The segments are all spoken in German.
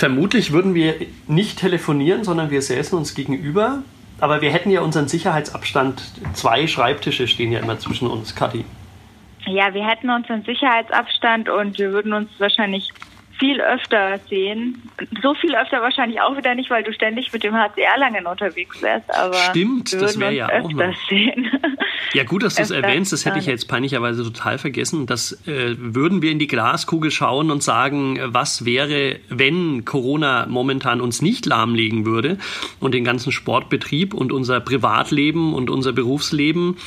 Vermutlich würden wir nicht telefonieren, sondern wir säßen uns gegenüber. Aber wir hätten ja unseren Sicherheitsabstand. Zwei Schreibtische stehen ja immer zwischen uns, Kathi. Ja, wir hätten unseren Sicherheitsabstand und wir würden uns wahrscheinlich viel öfter sehen. So viel öfter wahrscheinlich auch wieder nicht, weil du ständig mit dem HCR langen unterwegs wärst. Aber Stimmt, das wäre ja auch noch. Sehen. Ja, gut, dass du es erwähnst. Das hätte ich jetzt peinlicherweise total vergessen. Das äh, würden wir in die Glaskugel schauen und sagen, was wäre, wenn Corona momentan uns nicht lahmlegen würde und den ganzen Sportbetrieb und unser Privatleben und unser Berufsleben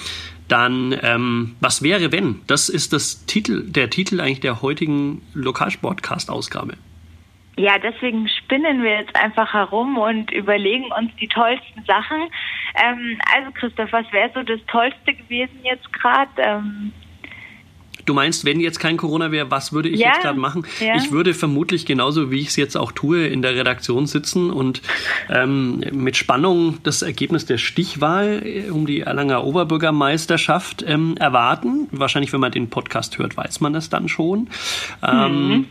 dann ähm, was wäre wenn? Das ist das Titel, der Titel eigentlich der heutigen Lokalsportcast-Ausgabe. Ja, deswegen spinnen wir jetzt einfach herum und überlegen uns die tollsten Sachen. Ähm, also Christoph, was wäre so das Tollste gewesen jetzt gerade? Ähm, Du meinst, wenn jetzt kein Corona wäre, was würde ich ja, jetzt gerade machen? Ja. Ich würde vermutlich genauso, wie ich es jetzt auch tue, in der Redaktion sitzen und ähm, mit Spannung das Ergebnis der Stichwahl äh, um die Erlanger Oberbürgermeisterschaft ähm, erwarten. Wahrscheinlich, wenn man den Podcast hört, weiß man das dann schon. Ähm, mhm.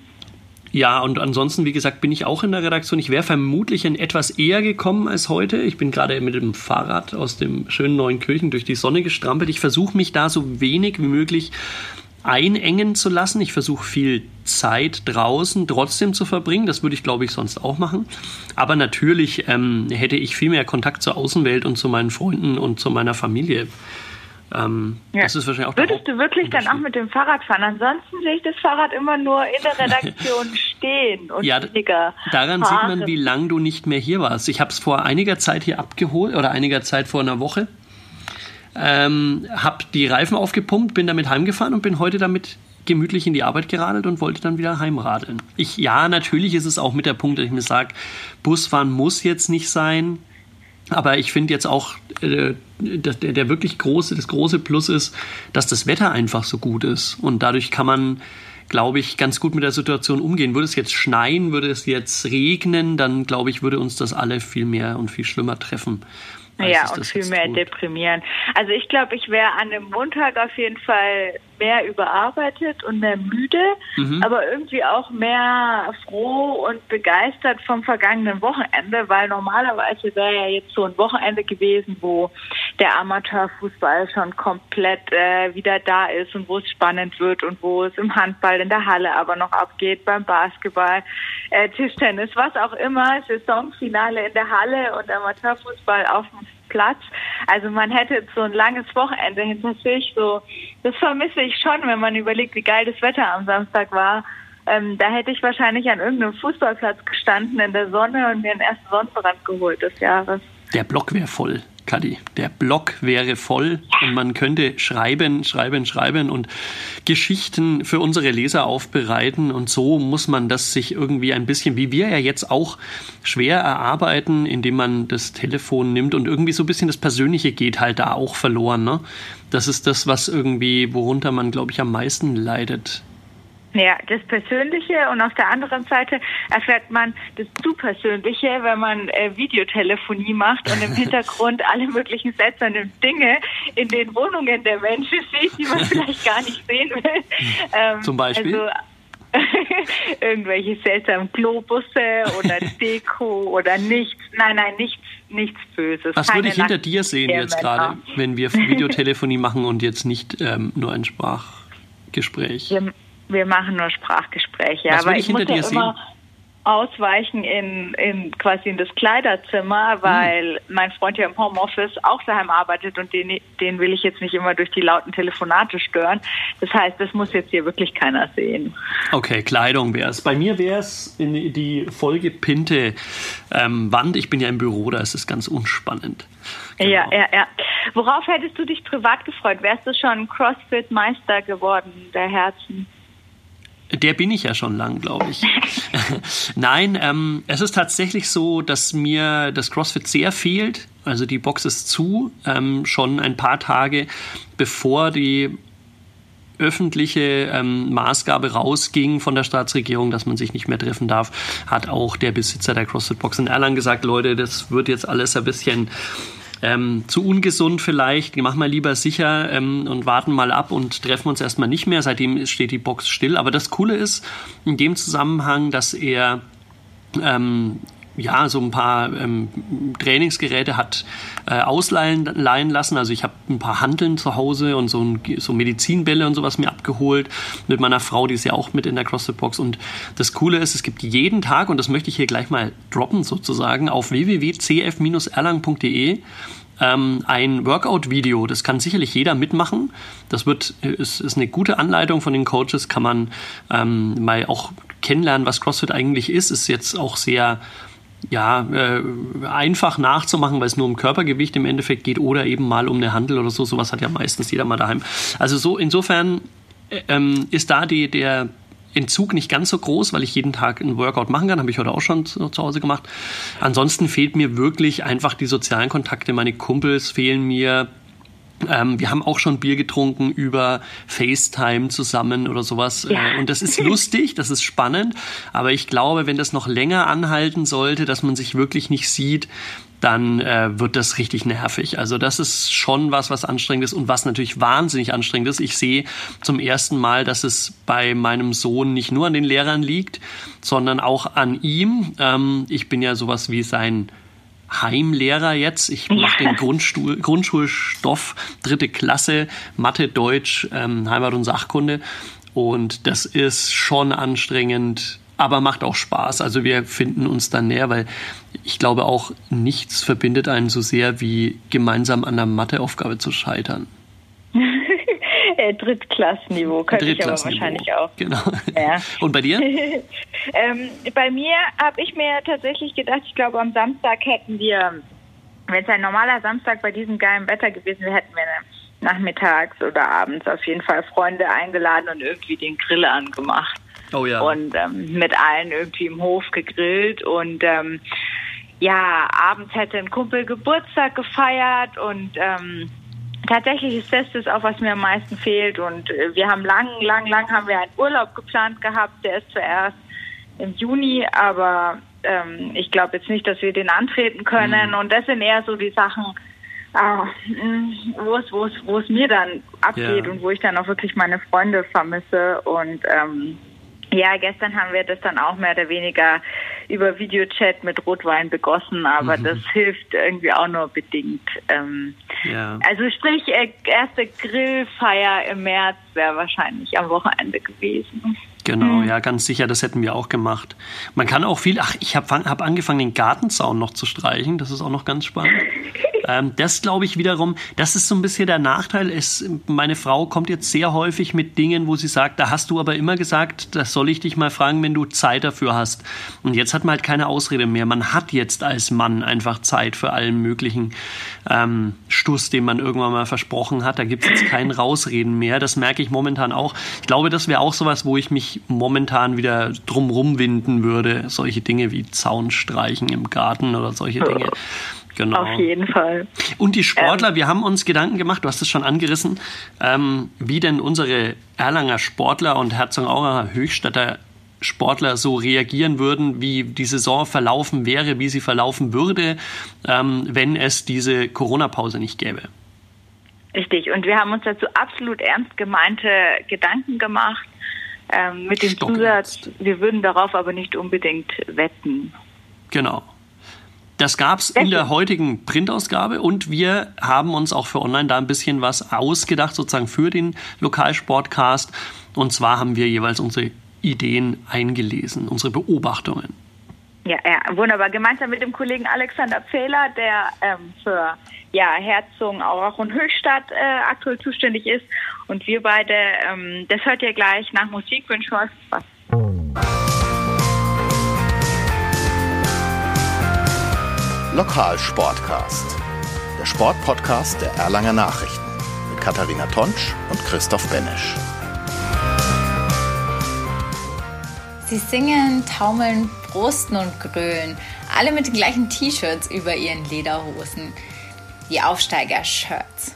Ja, und ansonsten, wie gesagt, bin ich auch in der Redaktion. Ich wäre vermutlich in etwas eher gekommen als heute. Ich bin gerade mit dem Fahrrad aus dem schönen neuen Kirchen durch die Sonne gestrampelt. Ich versuche mich da so wenig wie möglich einengen zu lassen. Ich versuche viel Zeit draußen trotzdem zu verbringen. Das würde ich, glaube ich, sonst auch machen. Aber natürlich ähm, hätte ich viel mehr Kontakt zur Außenwelt und zu meinen Freunden und zu meiner Familie. Ähm, ja. Das ist wahrscheinlich auch Würdest du wirklich dann auch mit dem Fahrrad fahren? Ansonsten sehe ich das Fahrrad immer nur in der Redaktion stehen und ja, Daran fahren. sieht man, wie lang du nicht mehr hier warst. Ich habe es vor einiger Zeit hier abgeholt oder einiger Zeit vor einer Woche ähm, habe die Reifen aufgepumpt, bin damit heimgefahren und bin heute damit gemütlich in die Arbeit geradelt und wollte dann wieder heimradeln. Ich, ja, natürlich ist es auch mit der Punkt, dass ich mir sage, Busfahren muss jetzt nicht sein. Aber ich finde jetzt auch, äh, der, der wirklich große, das große Plus ist, dass das Wetter einfach so gut ist. Und dadurch kann man, glaube ich, ganz gut mit der Situation umgehen. Würde es jetzt schneien, würde es jetzt regnen, dann glaube ich, würde uns das alle viel mehr und viel schlimmer treffen. Ja, und viel mehr tut. deprimieren. Also ich glaube, ich wäre an dem Montag auf jeden Fall mehr überarbeitet und mehr müde, mhm. aber irgendwie auch mehr froh und begeistert vom vergangenen Wochenende, weil normalerweise wäre ja jetzt so ein Wochenende gewesen, wo der Amateurfußball schon komplett äh, wieder da ist und wo es spannend wird und wo es im Handball in der Halle aber noch abgeht, beim Basketball, äh, Tischtennis, was auch immer, Saisonfinale in der Halle und Amateurfußball auf dem Platz. Also man hätte so ein langes Wochenende hinter sich. So, das vermisse ich schon, wenn man überlegt, wie geil das Wetter am Samstag war. Ähm, da hätte ich wahrscheinlich an irgendeinem Fußballplatz gestanden in der Sonne und mir einen ersten Sonnenbrand geholt des Jahres. Der Block wäre voll. Kadi. Der Blog wäre voll und man könnte schreiben, schreiben, schreiben und Geschichten für unsere Leser aufbereiten. Und so muss man das sich irgendwie ein bisschen, wie wir ja jetzt auch schwer erarbeiten, indem man das Telefon nimmt und irgendwie so ein bisschen das Persönliche geht halt da auch verloren. Ne? Das ist das, was irgendwie, worunter man, glaube ich, am meisten leidet ja, das Persönliche und auf der anderen Seite erfährt man das zu Persönliche, wenn man äh, Videotelefonie macht und im Hintergrund alle möglichen seltsamen Dinge in den Wohnungen der Menschen sieht, die man vielleicht gar nicht sehen will. Ähm, Zum Beispiel? Also, irgendwelche seltsamen Globusse oder Deko oder nichts. Nein, nein, nichts, nichts Böses. Was würde ich hinter dir sehen jetzt gerade, wenn wir Videotelefonie machen und jetzt nicht ähm, nur ein Sprachgespräch? Wir, wir machen nur Sprachgespräche. Was aber ich, ich muss ja immer ausweichen in, in quasi in das Kleiderzimmer, hm. weil hm. mein Freund ja im Homeoffice auch daheim arbeitet und den, den will ich jetzt nicht immer durch die lauten Telefonate stören. Das heißt, das muss jetzt hier wirklich keiner sehen. Okay, Kleidung wäre es. Bei mir wäre es in die vollgepinte ähm, Wand. Ich bin ja im Büro, da ist es ganz unspannend. Genau. Ja, ja, ja. Worauf hättest du dich privat gefreut? Wärst du schon Crossfit-Meister geworden der Herzen? Der bin ich ja schon lang, glaube ich. Nein, ähm, es ist tatsächlich so, dass mir das CrossFit sehr fehlt. Also die Box ist zu, ähm, schon ein paar Tage bevor die öffentliche ähm, Maßgabe rausging von der Staatsregierung, dass man sich nicht mehr treffen darf, hat auch der Besitzer der CrossFit Box in Erlangen gesagt, Leute, das wird jetzt alles ein bisschen ähm, zu ungesund vielleicht, machen wir lieber sicher ähm, und warten mal ab und treffen uns erstmal nicht mehr. Seitdem steht die Box still. Aber das Coole ist in dem Zusammenhang, dass er ähm, ja, so ein paar ähm, Trainingsgeräte hat äh, ausleihen lassen. Also ich habe ein paar Hanteln zu Hause und so, ein, so Medizinbälle und sowas mir abgeholt mit meiner Frau, die ist ja auch mit in der CrossFit-Box. Und das Coole ist, es gibt jeden Tag, und das möchte ich hier gleich mal droppen sozusagen, auf www.cf-erlang.de ähm, ein Workout-Video. Das kann sicherlich jeder mitmachen. Das wird, ist, ist eine gute Anleitung von den Coaches, kann man ähm, mal auch kennenlernen, was CrossFit eigentlich ist. Ist jetzt auch sehr ja, äh, einfach nachzumachen, weil es nur um Körpergewicht im Endeffekt geht oder eben mal um eine Handel oder so. Sowas hat ja meistens jeder mal daheim. Also so insofern äh, ähm, ist da die, der Entzug nicht ganz so groß, weil ich jeden Tag einen Workout machen kann. Habe ich heute auch schon zu, zu Hause gemacht. Ansonsten fehlt mir wirklich einfach die sozialen Kontakte. Meine Kumpels fehlen mir. Ähm, wir haben auch schon Bier getrunken über FaceTime zusammen oder sowas. Ja. Äh, und das ist lustig, das ist spannend. Aber ich glaube, wenn das noch länger anhalten sollte, dass man sich wirklich nicht sieht, dann äh, wird das richtig nervig. Also das ist schon was, was anstrengend ist und was natürlich wahnsinnig anstrengend ist. Ich sehe zum ersten Mal, dass es bei meinem Sohn nicht nur an den Lehrern liegt, sondern auch an ihm. Ähm, ich bin ja sowas wie sein Heimlehrer jetzt. Ich mache den Grundstuhl, Grundschulstoff, dritte Klasse, Mathe, Deutsch, ähm, Heimat- und Sachkunde. Und das ist schon anstrengend, aber macht auch Spaß. Also wir finden uns dann näher, weil ich glaube auch, nichts verbindet einen so sehr, wie gemeinsam an der Matheaufgabe zu scheitern. Äh, Drittklassenniveau könnte ich aber wahrscheinlich auch. Genau. Ja. Und bei dir? ähm, bei mir habe ich mir tatsächlich gedacht, ich glaube, am Samstag hätten wir, wenn es ein normaler Samstag bei diesem geilen Wetter gewesen wäre, hätten wir nachmittags oder abends auf jeden Fall Freunde eingeladen und irgendwie den Grill angemacht. Oh ja. Und ähm, mit allen irgendwie im Hof gegrillt und ähm, ja, abends hätte ein Kumpel Geburtstag gefeiert und ähm, tatsächlich ist das das auch, was mir am meisten fehlt. Und äh, wir haben lang, lang, lang haben wir einen Urlaub geplant gehabt. Der ist zuerst im Juni, aber ähm, ich glaube jetzt nicht, dass wir den antreten können. Mhm. Und das sind eher so die Sachen, äh, wo es, wo es, wo es mir dann abgeht ja. und wo ich dann auch wirklich meine Freunde vermisse. Und ähm, ja, gestern haben wir das dann auch mehr oder weniger über Videochat mit Rotwein begossen, aber mhm. das hilft irgendwie auch nur bedingt. Ähm, ja. Also sprich, äh, erste Grillfeier im März wäre wahrscheinlich am Wochenende gewesen. Genau, mhm. ja, ganz sicher, das hätten wir auch gemacht. Man kann auch viel, ach, ich habe hab angefangen, den Gartenzaun noch zu streichen, das ist auch noch ganz spannend. Ähm, das glaube ich wiederum, das ist so ein bisschen der Nachteil. Ist, meine Frau kommt jetzt sehr häufig mit Dingen, wo sie sagt, da hast du aber immer gesagt, das soll ich dich mal fragen, wenn du Zeit dafür hast. Und jetzt hat man halt keine Ausrede mehr. Man hat jetzt als Mann einfach Zeit für allen möglichen ähm, Stuss, den man irgendwann mal versprochen hat. Da gibt es jetzt kein Rausreden mehr. Das merke ich momentan auch. Ich glaube, das wäre auch sowas, wo ich mich momentan wieder drumrum winden würde. Solche Dinge wie Zaun streichen im Garten oder solche Dinge. Genau. Auf jeden Fall. Und die Sportler, ähm, wir haben uns Gedanken gemacht, du hast es schon angerissen, ähm, wie denn unsere Erlanger Sportler und Herzogenaurach Höchstadter Sportler so reagieren würden, wie die Saison verlaufen wäre, wie sie verlaufen würde, ähm, wenn es diese Corona-Pause nicht gäbe. Richtig. Und wir haben uns dazu absolut ernst gemeinte Gedanken gemacht, ähm, mit dem Stock Zusatz, wir würden darauf aber nicht unbedingt wetten. Genau. Das gab es in der heutigen Printausgabe und wir haben uns auch für online da ein bisschen was ausgedacht, sozusagen für den Lokalsportcast. Und zwar haben wir jeweils unsere Ideen eingelesen, unsere Beobachtungen. Ja, ja, wunderbar. Gemeinsam mit dem Kollegen Alexander Pfähler, der ähm, für ja, Herzog, Aurach und Höchstadt äh, aktuell zuständig ist. Und wir beide, ähm, das hört ihr gleich nach Musik, wünschen euch Spaß. Lokalsportcast, der Sportpodcast der Erlanger Nachrichten mit Katharina Tonsch und Christoph Benesch. Sie singen, taumeln, brusten und grölen, alle mit den gleichen T-Shirts über ihren Lederhosen. Die Aufsteiger-Shirts.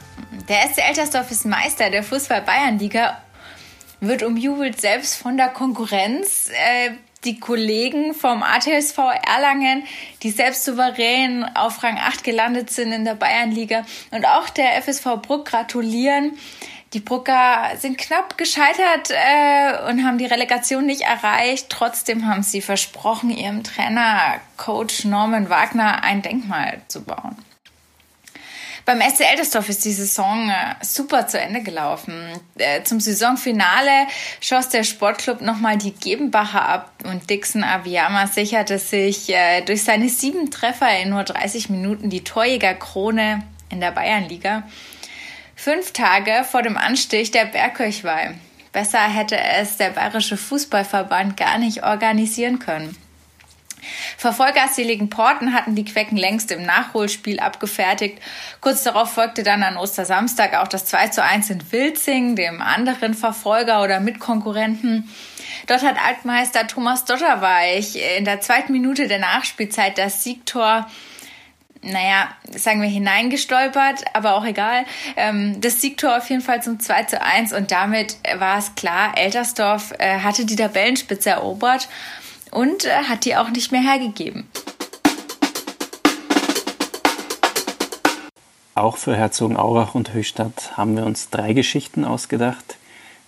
Der SC Eltersdorf ist Meister der Fußball-Bayern-Liga, wird umjubelt selbst von der Konkurrenz. Äh, die Kollegen vom ATSV Erlangen, die selbst souverän auf Rang 8 gelandet sind in der Bayernliga und auch der FSV Bruck gratulieren. Die Brucker sind knapp gescheitert äh, und haben die Relegation nicht erreicht. Trotzdem haben sie versprochen, ihrem Trainer Coach Norman Wagner ein Denkmal zu bauen. Beim SC Eltersdorf ist die Saison äh, super zu Ende gelaufen. Äh, zum Saisonfinale schoss der Sportclub nochmal die Gebenbacher ab und Dixon Aviyama sicherte sich äh, durch seine sieben Treffer in nur 30 Minuten die Torjägerkrone in der Bayernliga. Fünf Tage vor dem Anstich der Bergkirchweih. Besser hätte es der Bayerische Fußballverband gar nicht organisieren können. Verfolger aus Seligen Porten hatten die Quecken längst im Nachholspiel abgefertigt. Kurz darauf folgte dann an Ostersamstag auch das 2 zu 1 in Wilzing, dem anderen Verfolger oder Mitkonkurrenten. Dort hat Altmeister Thomas Dotterweich in der zweiten Minute der Nachspielzeit das Siegtor naja, sagen wir hineingestolpert, aber auch egal. Ähm, das Siegtor auf jeden Fall zum 2 zu 1 und damit war es klar, Eltersdorf äh, hatte die Tabellenspitze erobert und äh, hat die auch nicht mehr hergegeben. Auch für Herzogenaurach und Höchstadt haben wir uns drei Geschichten ausgedacht,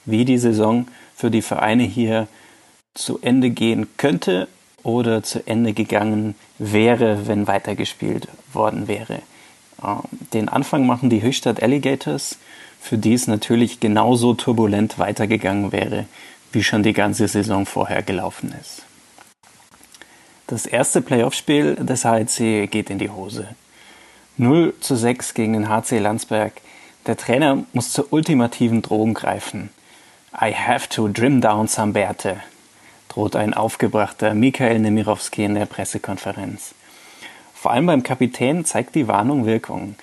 wie die Saison für die Vereine hier zu Ende gehen könnte oder zu Ende gegangen wäre, wenn weitergespielt worden wäre. Ähm, den Anfang machen die Höchstadt Alligators, für die es natürlich genauso turbulent weitergegangen wäre, wie schon die ganze Saison vorher gelaufen ist. Das erste Playoff-Spiel des HC geht in die Hose. 0 zu 6 gegen den HC Landsberg. Der Trainer muss zur ultimativen Drohung greifen. I have to trim down some Bärte, droht ein aufgebrachter Mikhail Nemirovski in der Pressekonferenz. Vor allem beim Kapitän zeigt die Warnung Wirkung.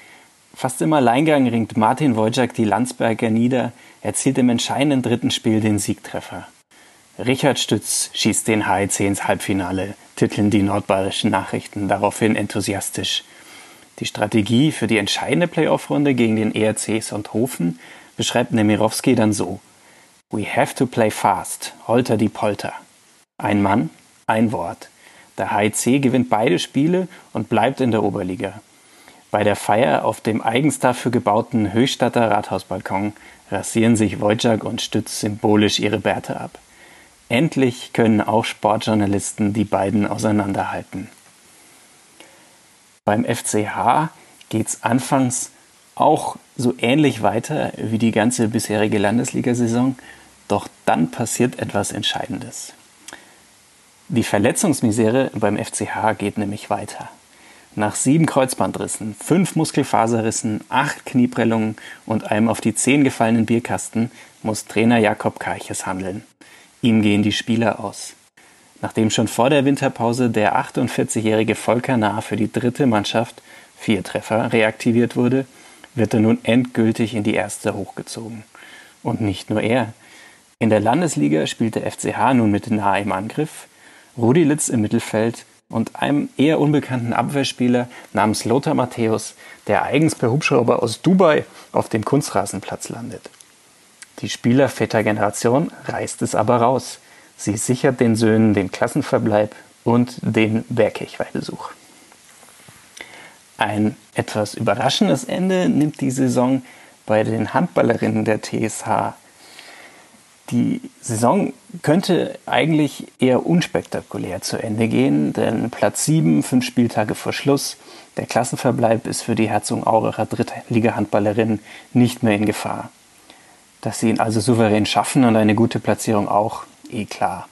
Fast im Alleingang ringt Martin Wojcik die Landsberger nieder, erzielt im entscheidenden dritten Spiel den Siegtreffer. Richard Stütz schießt den HEC ins Halbfinale, titeln die nordbayerischen Nachrichten daraufhin enthusiastisch. Die Strategie für die entscheidende Playoff-Runde gegen den ERC Sonthofen beschreibt Nemirovski dann so: We have to play fast, holter die Polter. Ein Mann, ein Wort. Der HEC gewinnt beide Spiele und bleibt in der Oberliga. Bei der Feier auf dem eigens dafür gebauten Höchstadter Rathausbalkon rasieren sich Wojciech und Stütz symbolisch ihre Bärte ab. Endlich können auch Sportjournalisten die beiden auseinanderhalten. Beim FCH geht es anfangs auch so ähnlich weiter wie die ganze bisherige Landesliga-Saison, doch dann passiert etwas Entscheidendes. Die Verletzungsmisere beim FCH geht nämlich weiter. Nach sieben Kreuzbandrissen, fünf Muskelfaserrissen, acht Knieprellungen und einem auf die Zehen gefallenen Bierkasten muss Trainer Jakob Karches handeln. Ihm gehen die Spieler aus. Nachdem schon vor der Winterpause der 48-jährige Volker Nah für die dritte Mannschaft, vier Treffer, reaktiviert wurde, wird er nun endgültig in die erste hochgezogen. Und nicht nur er. In der Landesliga spielt der FCH nun mit Nah im Angriff, Rudi Litz im Mittelfeld und einem eher unbekannten Abwehrspieler namens Lothar Matthäus, der eigens per Hubschrauber aus Dubai auf dem Kunstrasenplatz landet. Die Spielervätergeneration reißt es aber raus. Sie sichert den Söhnen den Klassenverbleib und den Bergkirchweihbesuch. Ein etwas überraschendes Ende nimmt die Saison bei den Handballerinnen der TSH. Die Saison könnte eigentlich eher unspektakulär zu Ende gehen, denn Platz 7, fünf Spieltage vor Schluss, der Klassenverbleib ist für die Herzogenauracher Drittliga-Handballerinnen nicht mehr in Gefahr. Dass sie ihn also souverän schaffen und eine gute Platzierung auch, eh klar.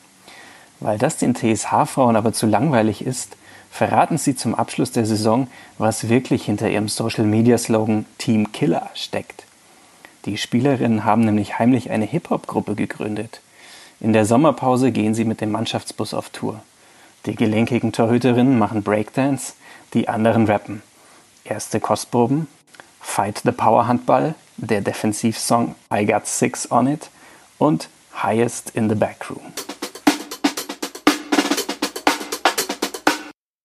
Weil das den TSH-Frauen aber zu langweilig ist, verraten sie zum Abschluss der Saison, was wirklich hinter ihrem Social-Media-Slogan Team Killer steckt. Die Spielerinnen haben nämlich heimlich eine Hip-Hop-Gruppe gegründet. In der Sommerpause gehen sie mit dem Mannschaftsbus auf Tour. Die gelenkigen Torhüterinnen machen Breakdance, die anderen rappen. Erste Kostproben, Fight the Power Handball, der Defensivsong I Got Six on It und Highest in the Backroom.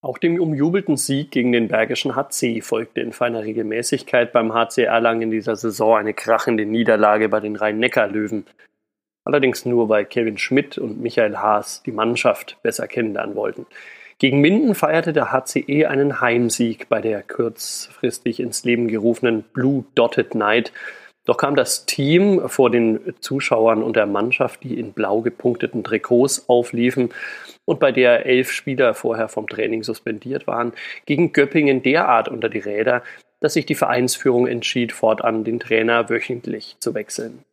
Auch dem umjubelten Sieg gegen den Bergischen HC folgte in feiner Regelmäßigkeit beim HC Erlangen in dieser Saison eine krachende Niederlage bei den Rhein-Neckar-Löwen. Allerdings nur, weil Kevin Schmidt und Michael Haas die Mannschaft besser kennenlernen wollten. Gegen Minden feierte der HCE einen Heimsieg bei der kurzfristig ins Leben gerufenen Blue Dotted Night. Doch kam das Team vor den Zuschauern und der Mannschaft, die in blau gepunkteten Trikots aufliefen und bei der elf Spieler vorher vom Training suspendiert waren, gegen Göppingen derart unter die Räder, dass sich die Vereinsführung entschied, fortan den Trainer wöchentlich zu wechseln.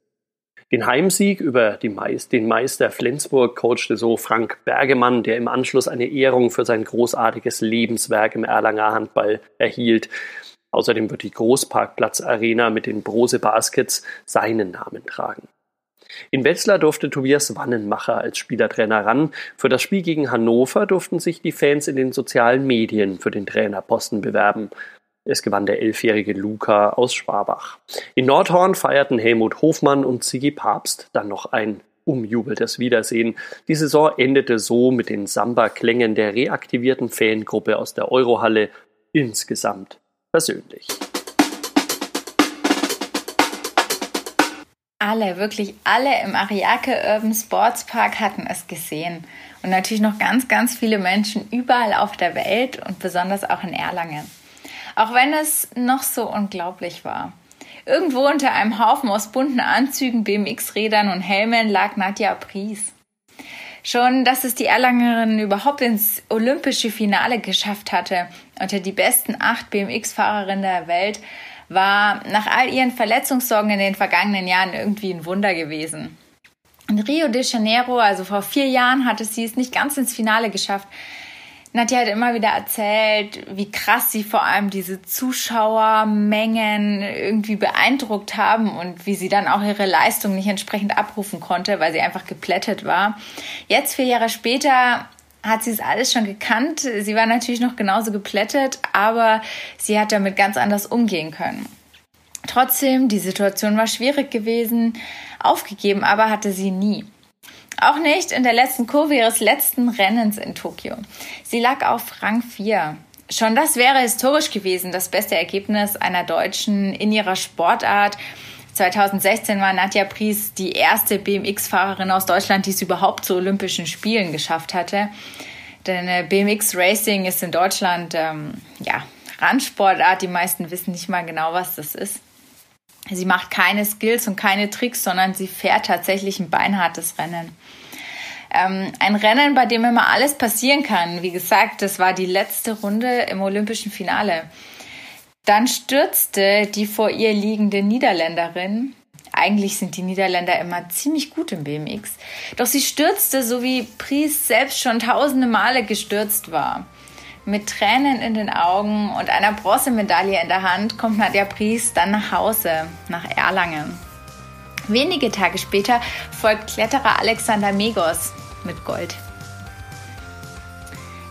Den Heimsieg über Meist, den Meister Flensburg coachte so Frank Bergemann, der im Anschluss eine Ehrung für sein großartiges Lebenswerk im Erlanger Handball erhielt. Außerdem wird die Großparkplatz-Arena mit den Brose Baskets seinen Namen tragen. In Wetzlar durfte Tobias Wannenmacher als Spielertrainer ran. Für das Spiel gegen Hannover durften sich die Fans in den sozialen Medien für den Trainerposten bewerben. Es gewann der elfjährige Luca aus Schwabach. In Nordhorn feierten Helmut Hofmann und Sigi Papst dann noch ein umjubeltes Wiedersehen. Die Saison endete so mit den Samba-Klängen der reaktivierten Fangruppe aus der Eurohalle insgesamt persönlich. Alle, wirklich alle im Ariake Urban Sports Park hatten es gesehen. Und natürlich noch ganz, ganz viele Menschen überall auf der Welt und besonders auch in Erlangen. Auch wenn es noch so unglaublich war. Irgendwo unter einem Haufen aus bunten Anzügen, BMX-Rädern und Helmen lag Nadja Pries. Schon, dass es die Erlangerin überhaupt ins olympische Finale geschafft hatte, unter die besten acht BMX-Fahrerinnen der Welt, war nach all ihren Verletzungssorgen in den vergangenen Jahren irgendwie ein Wunder gewesen. In Rio de Janeiro, also vor vier Jahren, hatte sie es nicht ganz ins Finale geschafft, Nadja hat immer wieder erzählt, wie krass sie vor allem diese Zuschauermengen irgendwie beeindruckt haben und wie sie dann auch ihre Leistung nicht entsprechend abrufen konnte, weil sie einfach geplättet war. Jetzt, vier Jahre später, hat sie es alles schon gekannt. Sie war natürlich noch genauso geplättet, aber sie hat damit ganz anders umgehen können. Trotzdem, die Situation war schwierig gewesen. Aufgegeben aber hatte sie nie. Auch nicht in der letzten Kurve ihres letzten Rennens in Tokio. Sie lag auf Rang 4. Schon das wäre historisch gewesen, das beste Ergebnis einer Deutschen in ihrer Sportart. 2016 war Nadja Pries die erste BMX-Fahrerin aus Deutschland, die es überhaupt zu Olympischen Spielen geschafft hatte. Denn äh, BMX Racing ist in Deutschland ähm, ja Randsportart. Die meisten wissen nicht mal genau, was das ist. Sie macht keine Skills und keine Tricks, sondern sie fährt tatsächlich ein beinhartes Rennen. Ähm, ein Rennen, bei dem immer alles passieren kann. Wie gesagt, das war die letzte Runde im olympischen Finale. Dann stürzte die vor ihr liegende Niederländerin. Eigentlich sind die Niederländer immer ziemlich gut im BMX. Doch sie stürzte, so wie Pries selbst schon tausende Male gestürzt war. Mit Tränen in den Augen und einer Bronzemedaille in der Hand kommt Nadja Pries dann nach Hause, nach Erlangen. Wenige Tage später folgt Kletterer Alexander Megos mit Gold.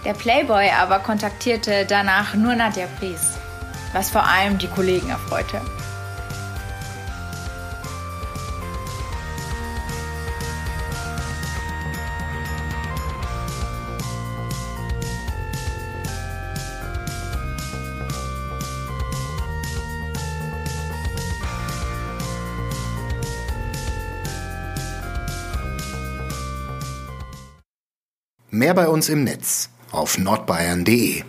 Der Playboy aber kontaktierte danach nur Nadja Pries, was vor allem die Kollegen erfreute. Mehr bei uns im Netz auf nordbayern.de